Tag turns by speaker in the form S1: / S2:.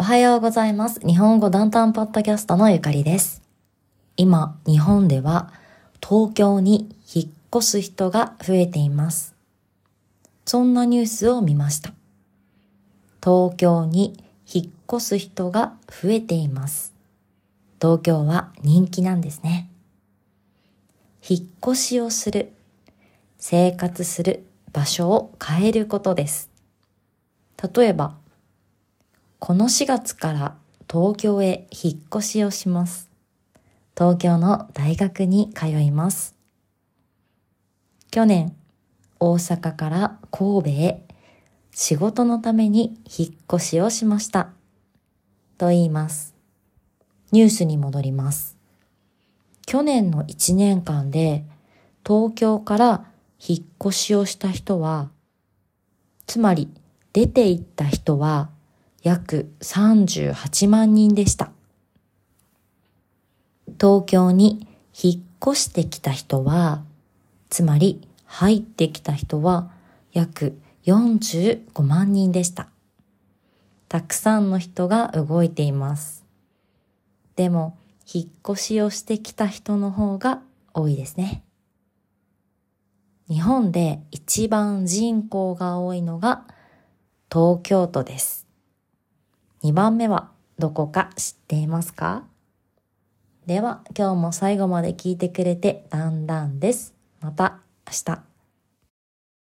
S1: おはようございます。日本語ダンタンポッドキャストのゆかりです。今、日本では東京に引っ越す人が増えています。そんなニュースを見ました。東京に引っ越す人が増えています。東京は人気なんですね。引っ越しをする、生活する場所を変えることです。例えば、この4月から東京へ引っ越しをします。東京の大学に通います。去年、大阪から神戸へ仕事のために引っ越しをしました。と言います。ニュースに戻ります。去年の1年間で東京から引っ越しをした人は、つまり出て行った人は約38万人でした。東京に引っ越してきた人は、つまり入ってきた人は約45万人でした。たくさんの人が動いています。でも、引っ越しをしてきた人の方が多いですね。日本で一番人口が多いのが東京都です。2番目はどこか知っていますか？では今日も最後まで聞いてくれてだんだんです。また明日。